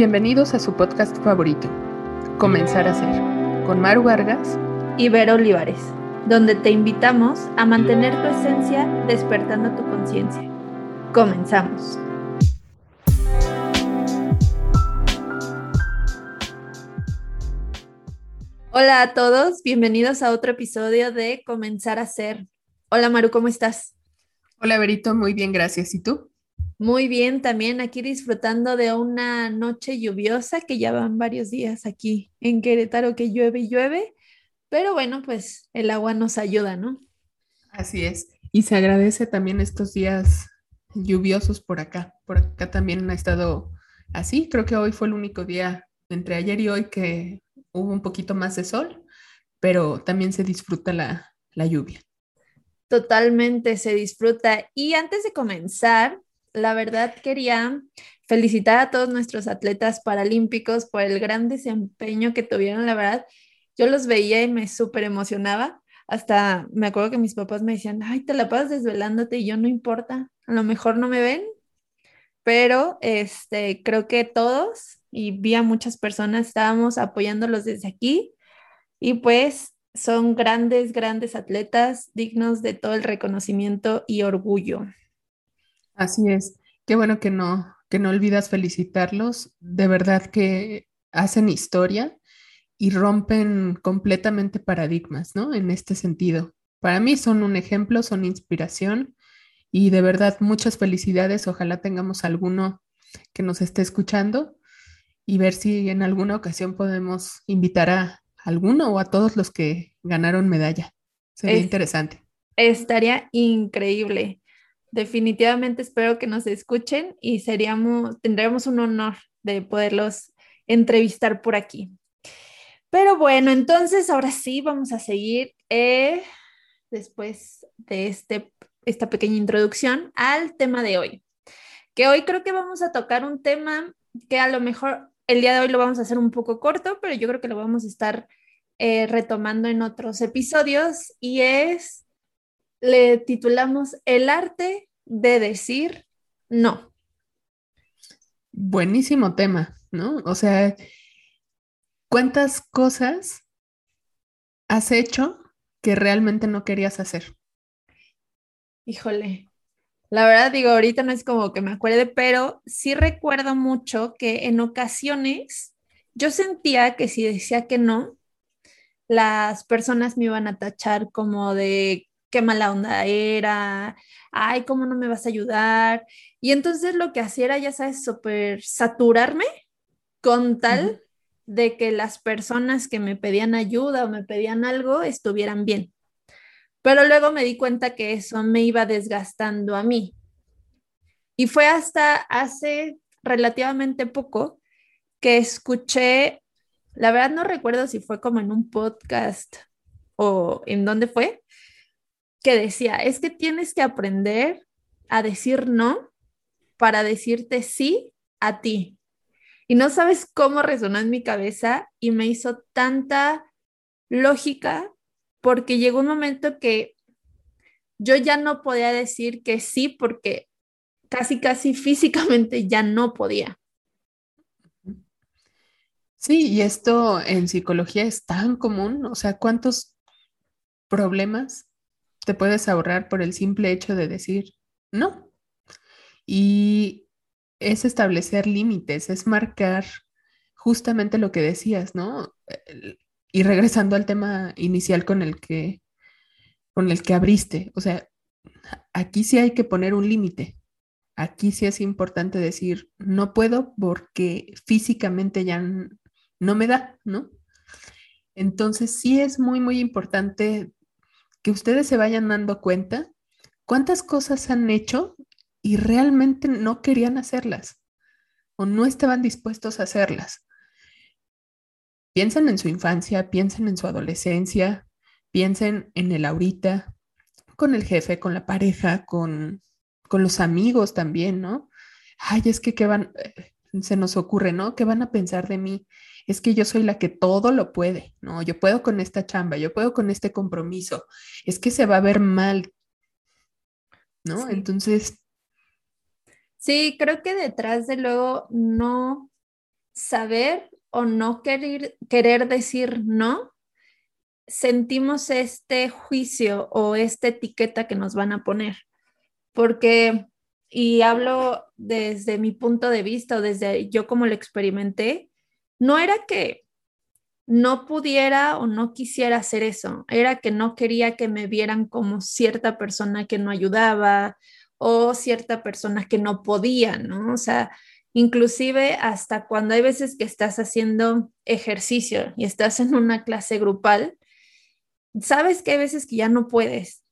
Bienvenidos a su podcast favorito, Comenzar a Ser, con Maru Vargas y Vero Olivares, donde te invitamos a mantener tu esencia despertando tu conciencia. Comenzamos. Hola a todos, bienvenidos a otro episodio de Comenzar a Ser. Hola Maru, ¿cómo estás? Hola Verito, muy bien, gracias. ¿Y tú? Muy bien, también aquí disfrutando de una noche lluviosa que ya van varios días aquí en Querétaro que llueve y llueve, pero bueno, pues el agua nos ayuda, ¿no? Así es. Y se agradece también estos días lluviosos por acá. Por acá también ha estado así. Creo que hoy fue el único día entre ayer y hoy que hubo un poquito más de sol, pero también se disfruta la, la lluvia. Totalmente se disfruta. Y antes de comenzar, la verdad quería felicitar a todos nuestros atletas paralímpicos por el gran desempeño que tuvieron, la verdad. Yo los veía y me súper emocionaba. Hasta me acuerdo que mis papás me decían, ay, te la pasas desvelándote y yo no importa, a lo mejor no me ven, pero este, creo que todos y vi a muchas personas, estábamos apoyándolos desde aquí y pues son grandes, grandes atletas dignos de todo el reconocimiento y orgullo. Así es. Qué bueno que no, que no olvidas felicitarlos. De verdad que hacen historia y rompen completamente paradigmas, ¿no? En este sentido. Para mí son un ejemplo, son inspiración y de verdad muchas felicidades. Ojalá tengamos alguno que nos esté escuchando y ver si en alguna ocasión podemos invitar a alguno o a todos los que ganaron medalla. Sería interesante. Estaría increíble definitivamente espero que nos escuchen y seríamos, tendríamos un honor de poderlos entrevistar por aquí. Pero bueno, entonces ahora sí vamos a seguir eh, después de este, esta pequeña introducción al tema de hoy, que hoy creo que vamos a tocar un tema que a lo mejor el día de hoy lo vamos a hacer un poco corto, pero yo creo que lo vamos a estar eh, retomando en otros episodios y es le titulamos El arte de decir no. Buenísimo tema, ¿no? O sea, ¿cuántas cosas has hecho que realmente no querías hacer? Híjole, la verdad digo, ahorita no es como que me acuerde, pero sí recuerdo mucho que en ocasiones yo sentía que si decía que no, las personas me iban a tachar como de qué mala onda era, ay, ¿cómo no me vas a ayudar? Y entonces lo que hacía era, ya sabes, súper saturarme con tal de que las personas que me pedían ayuda o me pedían algo estuvieran bien. Pero luego me di cuenta que eso me iba desgastando a mí. Y fue hasta hace relativamente poco que escuché, la verdad no recuerdo si fue como en un podcast o en dónde fue, que decía, es que tienes que aprender a decir no para decirte sí a ti. Y no sabes cómo resonó en mi cabeza y me hizo tanta lógica porque llegó un momento que yo ya no podía decir que sí porque casi, casi físicamente ya no podía. Sí, y esto en psicología es tan común, o sea, ¿cuántos problemas te puedes ahorrar por el simple hecho de decir no. Y es establecer límites, es marcar justamente lo que decías, ¿no? Y regresando al tema inicial con el que con el que abriste, o sea, aquí sí hay que poner un límite. Aquí sí es importante decir, no puedo porque físicamente ya no me da, ¿no? Entonces sí es muy, muy importante que ustedes se vayan dando cuenta cuántas cosas han hecho y realmente no querían hacerlas o no estaban dispuestos a hacerlas. Piensen en su infancia, piensen en su adolescencia, piensen en el ahorita, con el jefe, con la pareja, con, con los amigos también, ¿no? Ay, es que, ¿qué van? Eh, se nos ocurre, ¿no? ¿Qué van a pensar de mí? Es que yo soy la que todo lo puede, ¿no? Yo puedo con esta chamba, yo puedo con este compromiso, es que se va a ver mal, ¿no? Entonces... Sí, creo que detrás de luego no saber o no querer, querer decir no, sentimos este juicio o esta etiqueta que nos van a poner. Porque, y hablo desde mi punto de vista o desde yo como lo experimenté, no era que no pudiera o no quisiera hacer eso, era que no quería que me vieran como cierta persona que no ayudaba o cierta persona que no podía, ¿no? O sea, inclusive hasta cuando hay veces que estás haciendo ejercicio y estás en una clase grupal, sabes que hay veces que ya no puedes,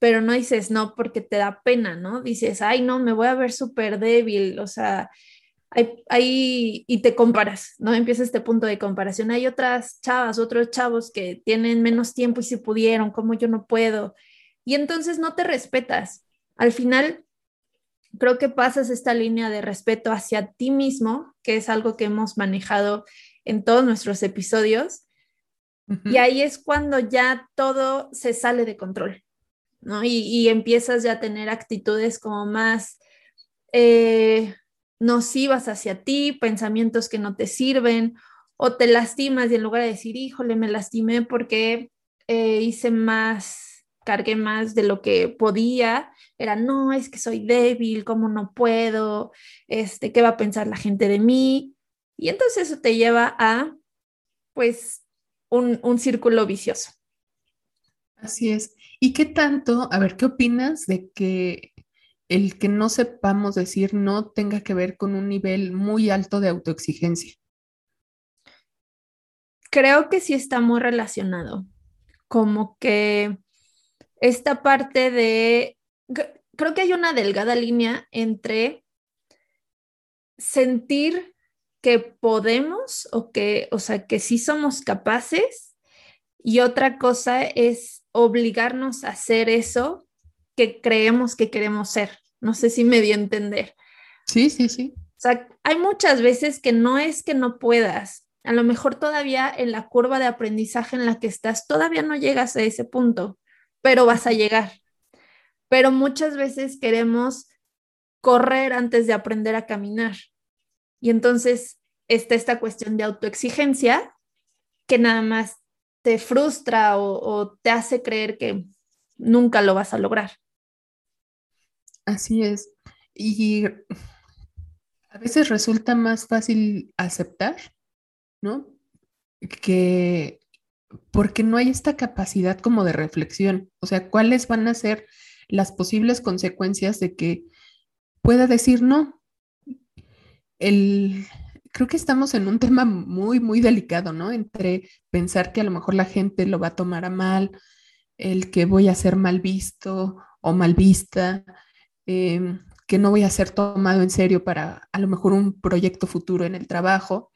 pero no dices no porque te da pena, ¿no? Dices, ay, no, me voy a ver súper débil, o sea, hay, y te comparas, ¿no? Empieza este punto de comparación. Hay otras chavas, otros chavos que tienen menos tiempo y si pudieron, como yo no puedo. Y entonces no te respetas. Al final, creo que pasas esta línea de respeto hacia ti mismo, que es algo que hemos manejado en todos nuestros episodios. Y ahí es cuando ya todo se sale de control, ¿no? Y, empiezas ya a tener actitudes como más eh, nocivas hacia ti, pensamientos que no te sirven, o te lastimas y en lugar de decir, híjole, me lastimé porque eh, hice más, cargué más de lo que podía, era, no, es que soy débil, ¿cómo no puedo? Este, ¿Qué va a pensar la gente de mí? Y entonces eso te lleva a, pues, un, un círculo vicioso. Así es. ¿Y qué tanto, a ver, qué opinas de que el que no sepamos decir no tenga que ver con un nivel muy alto de autoexigencia? Creo que sí está muy relacionado. Como que esta parte de creo que hay una delgada línea entre sentir que podemos o que, o sea, que sí somos capaces y otra cosa es obligarnos a hacer eso que creemos que queremos ser. No sé si me di a entender. Sí, sí, sí. O sea, hay muchas veces que no es que no puedas. A lo mejor todavía en la curva de aprendizaje en la que estás, todavía no llegas a ese punto, pero vas a llegar pero muchas veces queremos correr antes de aprender a caminar. Y entonces está esta cuestión de autoexigencia que nada más te frustra o, te hace creer que nunca lo vas a lograr. Así es. Y a veces resulta más fácil aceptar, ¿no? Que porque no hay esta capacidad como de reflexión. O sea, ¿cuáles van a ser las posibles consecuencias de que pueda decir no. El, creo que estamos en un tema muy, muy delicado, ¿no? Entre pensar que a lo mejor la gente lo va a tomar a mal, el que voy a ser mal visto o mal vista, em, que no voy a ser tomado en serio para a lo mejor un proyecto futuro en el trabajo.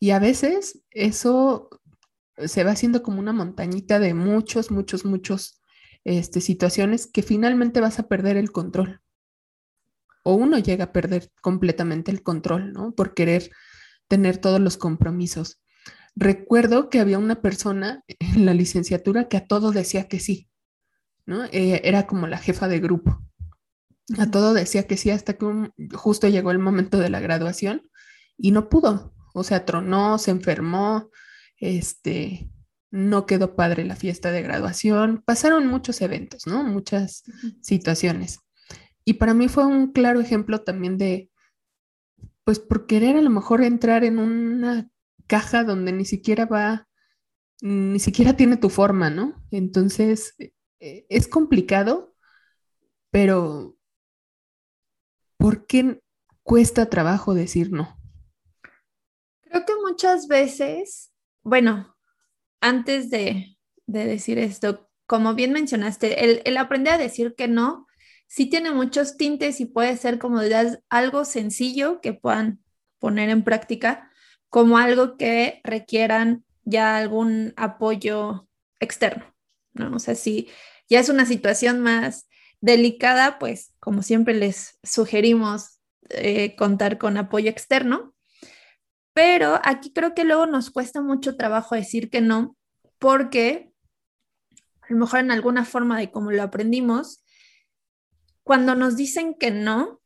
Y a veces eso se va haciendo como una montañita de muchos, muchos, muchos este, situaciones que finalmente vas a perder el control. O uno llega a perder completamente el control, ¿no? Por querer tener todos los compromisos. Recuerdo que había una persona en la licenciatura que a todo decía que sí, ¿no? Eh, era como la jefa de grupo. A todo decía que sí hasta que justo llegó el momento de la graduación y no pudo. O sea, tronó, se enfermó, este, no quedó padre la fiesta de graduación, pasaron muchos eventos, ¿no? Muchas situaciones. Y para mí fue un claro ejemplo también de, pues por querer a lo mejor entrar en una caja donde ni siquiera va, ni siquiera tiene tu forma, ¿no? Entonces, eh, es complicado, pero ¿por qué cuesta trabajo decir no? Creo que muchas veces, bueno, antes de, decir esto, como bien mencionaste, el, aprender a decir que no, sí tiene muchos tintes y puede ser como algo sencillo que puedan poner en práctica, como algo que requieran ya algún apoyo externo, ¿no? O sea, si ya es una situación más delicada, pues como siempre les sugerimos eh, contar con apoyo externo. Pero aquí creo que luego nos cuesta mucho trabajo decir que no, porque a lo mejor en alguna forma de cómo lo aprendimos, cuando nos dicen que no,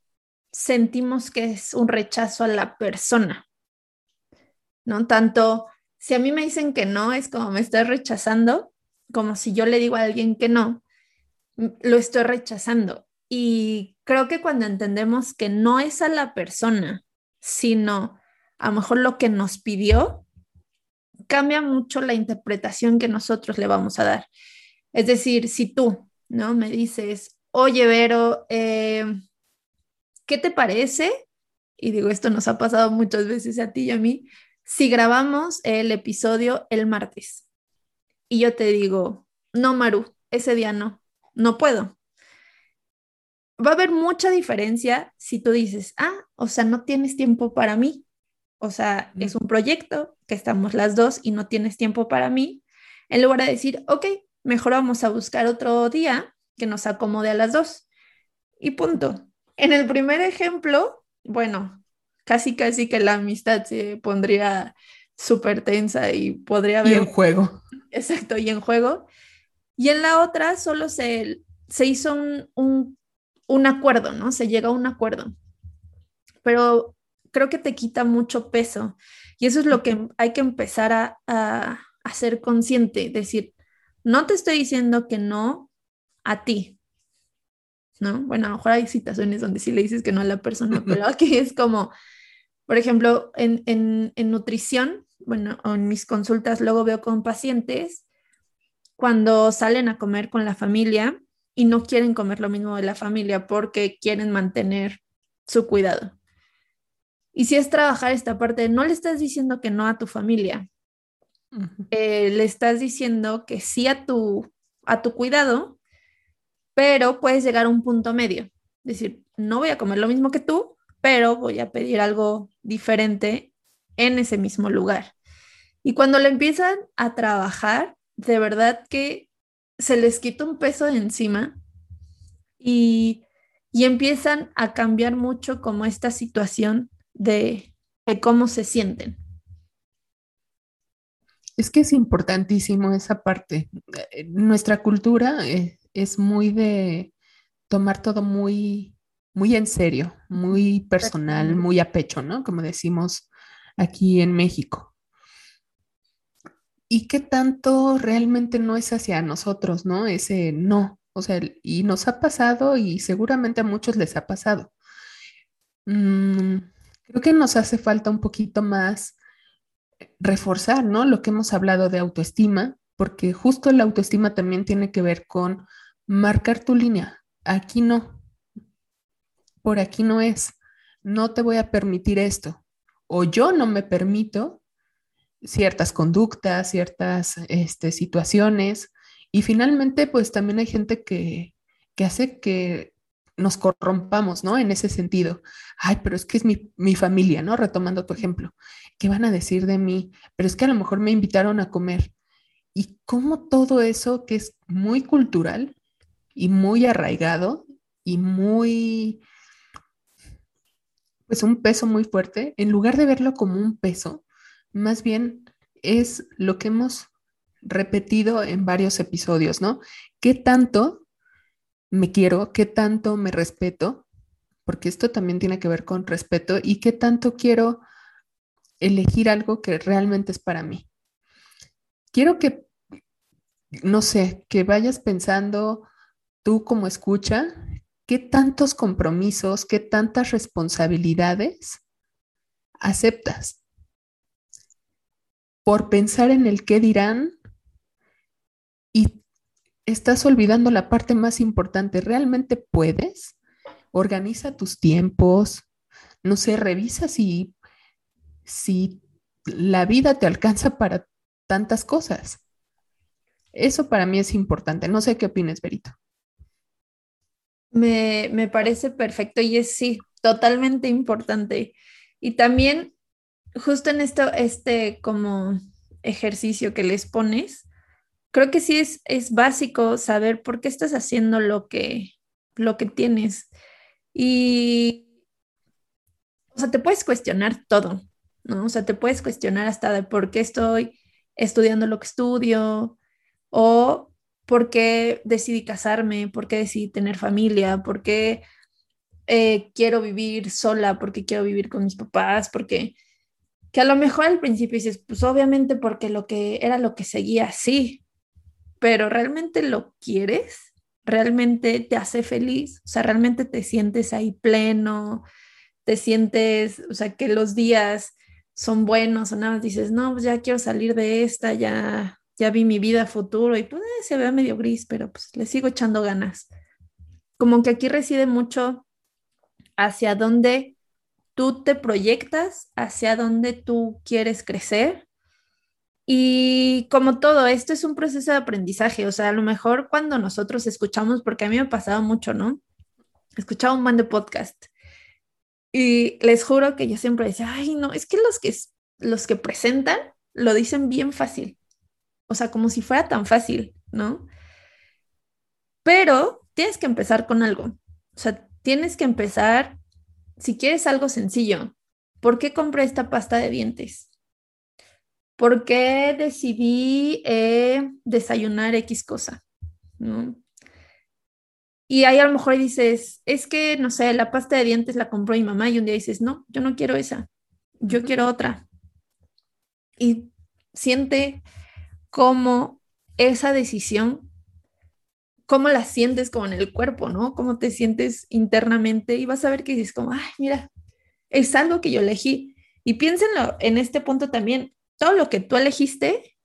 sentimos que es un rechazo a la persona. ¿no? Tanto si a mí me dicen que no, es como me estoy rechazando, como si yo le digo a alguien que no, lo estoy rechazando. Y creo que cuando entendemos que no es a la persona, sino a lo mejor lo que nos pidió, cambia mucho la interpretación que nosotros le vamos a dar. Es decir, si tú, ¿no? Me dices, oye, Vero, eh, ¿qué te parece? Y digo, esto nos ha pasado muchas veces a ti y a mí, si grabamos el episodio el martes y yo te digo, no, Maru, ese día no, no puedo. Va a haber mucha diferencia si tú dices, ah, o sea, no tienes tiempo para mí. O sea, es un proyecto que estamos las dos y no tienes tiempo para mí. En lugar de decir, ok, mejor vamos a buscar otro día que nos acomode a las dos. Y punto. En el primer ejemplo, bueno, casi casi que la amistad se pondría súper tensa y podría haber... Y en juego. Exacto, y en juego. Y en la otra solo se, se hizo un, un, acuerdo, ¿no? Se llega a un acuerdo. Pero creo que te quita mucho peso. Y eso es lo que hay que empezar a, a, a ser consciente, decir, no te estoy diciendo que no a ti, ¿no? Bueno, a lo mejor hay situaciones donde sí le dices que no a la persona, pero aquí es como, por ejemplo, en, en, en nutrición, bueno, en mis consultas luego veo con pacientes cuando salen a comer con la familia y no quieren comer lo mismo de la familia porque quieren mantener su cuidado. Y si es trabajar esta parte, no le estás diciendo que no a tu familia, eh, le estás diciendo que sí a tu, a tu cuidado, pero puedes llegar a un punto medio. Es decir, no voy a comer lo mismo que tú, pero voy a pedir algo diferente en ese mismo lugar. Y cuando le empiezan a trabajar, de verdad que se les quita un peso de encima y, y empiezan a cambiar mucho como esta situación de, de cómo se sienten. Es que es importantísimo esa parte. Eh, nuestra cultura eh, es muy de tomar todo muy, muy en serio, muy personal, muy a pecho, ¿no? Como decimos aquí en México. ¿Y qué tanto realmente no es hacia nosotros, ¿no? Ese no. O sea, y nos ha pasado y seguramente a muchos les ha pasado. Mm, creo que nos hace falta un poquito más reforzar, ¿no? Lo que hemos hablado de autoestima, porque justo la autoestima también tiene que ver con marcar tu línea. Aquí no, por aquí no es, no te voy a permitir esto, o yo no me permito ciertas conductas, ciertas este, situaciones, y finalmente, pues también hay gente que, que hace que nos corrompamos, ¿no? En ese sentido. Ay, pero es que es mi, mi, familia, ¿no? Retomando tu ejemplo. ¿Qué van a decir de mí? Pero es que a lo mejor me invitaron a comer. Y cómo todo eso que es muy cultural y muy arraigado y muy, pues un peso muy fuerte, en lugar de verlo como un peso, más bien es lo que hemos repetido en varios episodios, ¿no? ¿Qué tanto me quiero, qué tanto me respeto, porque esto también tiene que ver con respeto, y qué tanto quiero elegir algo que realmente es para mí. Quiero que, no sé, que vayas pensando tú como escucha, qué tantos compromisos, qué tantas responsabilidades aceptas por pensar en el qué dirán y estás olvidando la parte más importante. ¿Realmente puedes? Organiza tus tiempos. No sé, revisa si, si la vida te alcanza para tantas cosas. Eso para mí es importante. No sé qué opinas, Berito. Me, me parece perfecto y es sí, totalmente importante. Y también, justo en esto, este como ejercicio que les pones, creo que sí es, es básico saber por qué estás haciendo lo que, lo que tienes. Y, o sea, te puedes cuestionar todo, ¿no? O sea, te puedes cuestionar hasta por qué estoy estudiando lo que estudio o por qué decidí casarme, por qué decidí tener familia, por qué eh, quiero vivir sola, por qué quiero vivir con mis papás, porque que a lo mejor al principio dices, pues obviamente porque lo que era lo que seguía, sí, pero realmente lo quieres, realmente te hace feliz, o sea, realmente te sientes ahí pleno, te sientes, o sea, que los días son buenos o nada más dices, no, pues ya quiero salir de esta, ya, ya vi mi vida futuro y pues eh, se ve medio gris, pero pues le sigo echando ganas. Como que aquí reside mucho hacia dónde tú te proyectas, hacia dónde tú quieres crecer. Y como todo, esto es un proceso de aprendizaje, o sea, a lo mejor cuando nosotros escuchamos, porque a mí me ha pasado mucho, ¿no? Escuchaba un buen de podcast y les juro que yo siempre decía, ay, no, es que los que, los que presentan lo dicen bien fácil, o sea, como si fuera tan fácil, ¿no? Pero tienes que empezar con algo, o sea, tienes que empezar, si quieres algo sencillo, ¿por qué compré esta pasta de dientes? ¿Por qué decidí eh, desayunar X cosa? ¿No? Y ahí a lo mejor dices, es que, no sé, la pasta de dientes la compró mi mamá y un día dices, no, yo no quiero esa, yo quiero otra. Y siente cómo esa decisión, cómo la sientes como en el cuerpo, ¿no? Cómo te sientes internamente y vas a ver que dices como, ay, mira, es algo que yo elegí. Y piénsenlo en este punto también, todo lo que tú elegiste,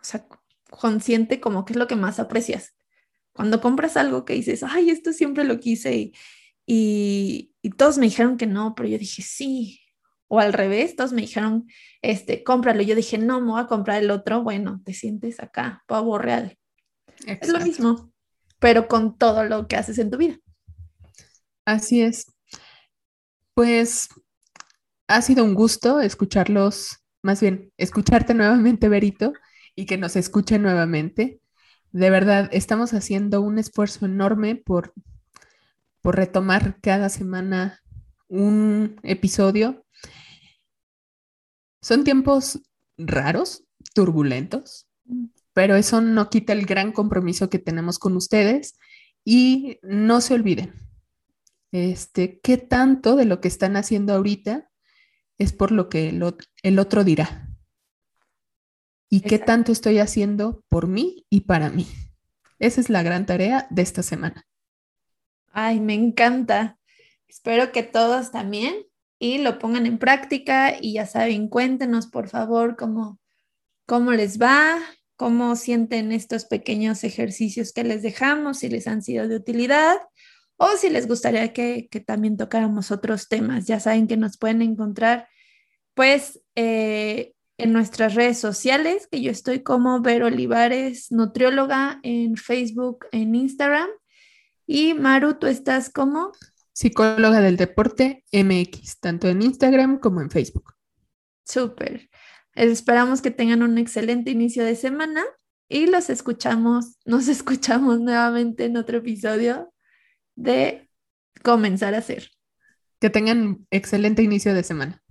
o sea, consciente como que es lo que más aprecias. Cuando compras algo que dices, ay, esto siempre lo quise y, y, todos me dijeron que no, pero yo dije sí. O al revés, todos me dijeron, este, cómpralo. Yo dije, no, me voy a comprar el otro. Bueno, te sientes acá, pavo real. Es lo mismo, pero con todo lo que haces en tu vida. Así es. Pues ha sido un gusto escucharlos, más bien, escucharte nuevamente, Berito, y que nos escuchen nuevamente. De verdad, estamos haciendo un esfuerzo enorme por, por retomar cada semana un episodio. Son tiempos raros, turbulentos, pero eso no quita el gran compromiso que tenemos con ustedes y no se olviden, este, qué tanto de lo que están haciendo ahorita es por lo que el otro dirá y qué tanto estoy haciendo por mí y para mí. Esa es la gran tarea de esta semana. Ay, me encanta. Espero que todos también y lo pongan en práctica y ya saben, cuéntenos por favor cómo, cómo les va, cómo sienten estos pequeños ejercicios que les dejamos, si les han sido de utilidad o si les gustaría que, que también tocáramos otros temas. Ya saben que nos pueden encontrar pues eh, en nuestras redes sociales, que yo estoy como Ver Olivares, nutrióloga en Facebook, en Instagram. Y Maru, tú estás como psicóloga del deporte MX, tanto en Instagram como en Facebook. Súper. Esperamos que tengan un excelente inicio de semana y los escuchamos, nos escuchamos nuevamente en otro episodio de Comenzar a hacer. Que tengan excelente inicio de semana.